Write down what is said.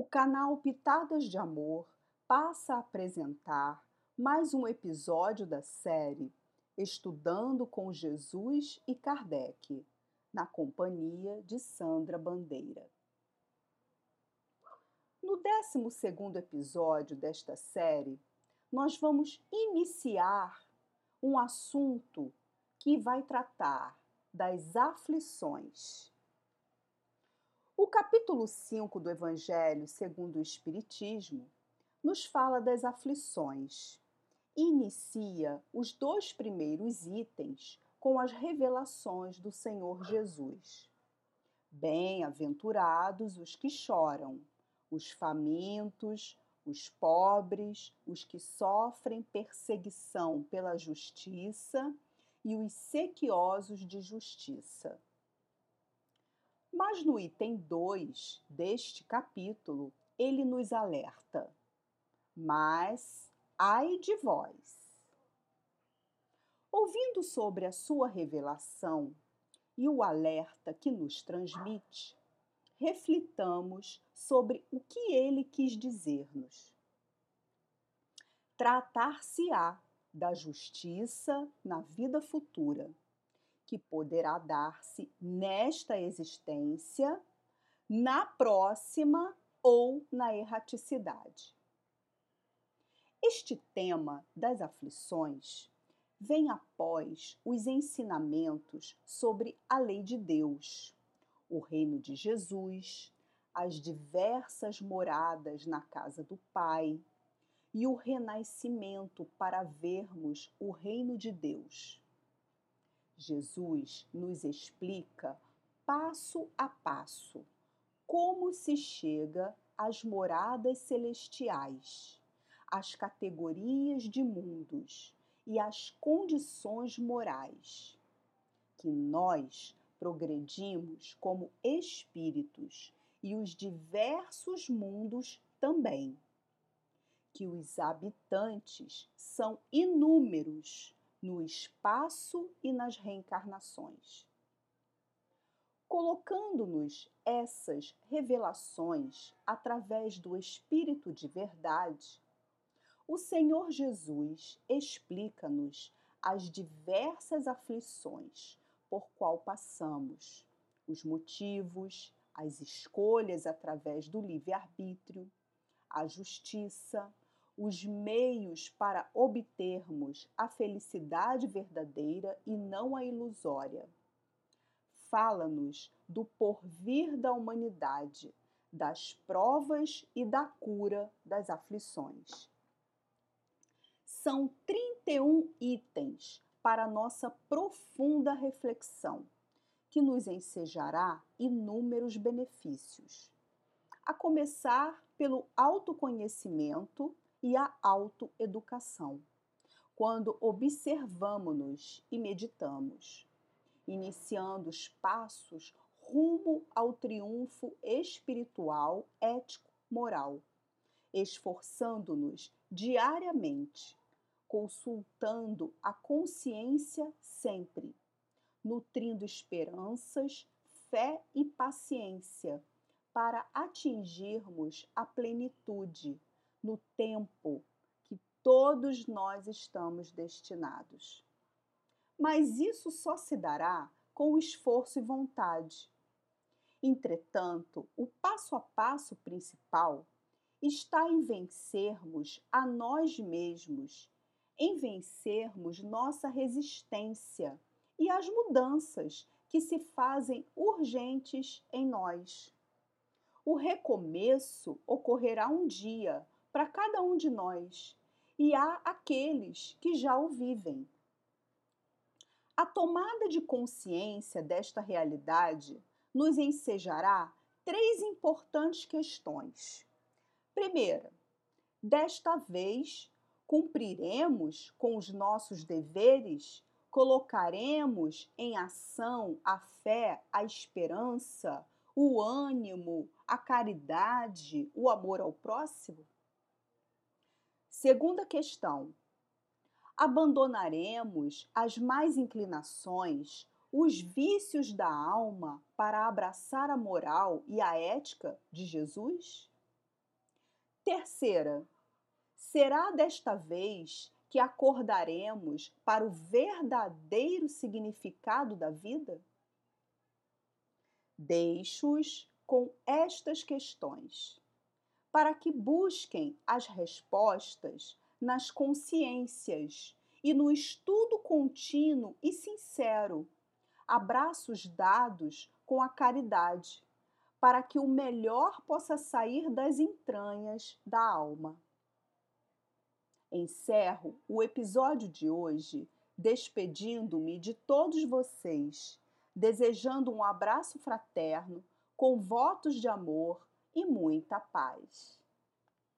o canal Pitadas de Amor passa a apresentar mais um episódio da série Estudando com Jesus e Kardec, na companhia de Sandra Bandeira. No 12 episódio desta série, nós vamos iniciar um assunto que vai tratar das aflições. O capítulo 5 do Evangelho segundo o Espiritismo nos fala das aflições inicia os dois primeiros itens com as revelações do Senhor Jesus. Bem-aventurados os que choram, os famintos, os pobres, os que sofrem perseguição pela justiça e os sequiosos de justiça mas no item 2 deste capítulo, ele nos alerta: Mas ai de vós! Ouvindo sobre a sua revelação e o alerta que nos transmite, reflitamos sobre o que ele quis dizer-nos. Tratar-se-á da justiça na vida futura que poderá dar-se nesta existência, na próxima ou na erraticidade. Este tema das aflições vem após os ensinamentos sobre a lei de Deus, o reino de Jesus, as diversas moradas na casa do Pai e o renascimento para vermos o reino de Deus. Jesus nos explica passo a passo como se chega às moradas celestiais, às categorias de mundos e às condições morais, que nós progredimos como espíritos e os diversos mundos também, que os habitantes são inúmeros no espaço e nas reencarnações. Colocando-nos essas revelações através do Espírito de Verdade, o Senhor Jesus explica-nos as diversas aflições por qual passamos, os motivos, as escolhas através do livre-arbítrio, a justiça, os meios para obtermos a felicidade verdadeira e não a ilusória. Fala-nos do porvir da humanidade, das provas e da cura das aflições. São 31 itens para nossa profunda reflexão, que nos ensejará inúmeros benefícios. A começar pelo autoconhecimento e a autoeducação, quando observamos-nos e meditamos, iniciando os passos rumo ao triunfo espiritual, ético, moral, esforçando-nos diariamente, consultando a consciência sempre, nutrindo esperanças, fé e paciência para atingirmos a plenitude no tempo que todos nós estamos destinados. Mas isso só se dará com esforço e vontade. Entretanto, o passo a passo principal está em vencermos a nós mesmos, em vencermos nossa resistência e as mudanças que se fazem urgentes em nós. O recomeço ocorrerá um dia, para cada um de nós, e há aqueles que já o vivem. A tomada de consciência desta realidade nos ensejará três importantes questões. Primeira, desta vez cumpriremos com os nossos deveres, colocaremos em ação a fé, a esperança, o ânimo, a caridade, o amor ao próximo? Segunda questão: abandonaremos as mais inclinações, os vícios da alma para abraçar a moral e a ética de Jesus? Terceira, será desta vez que acordaremos para o verdadeiro significado da vida? Deixo-os com estas questões, para que busquem as respostas nas consciências e no estudo contínuo e sincero, abraços dados com a caridade, para que o melhor possa sair das entranhas da alma. Encerro o episódio de hoje despedindo-me de todos vocês, desejando um abraço fraterno, com votos de amor e muita paz.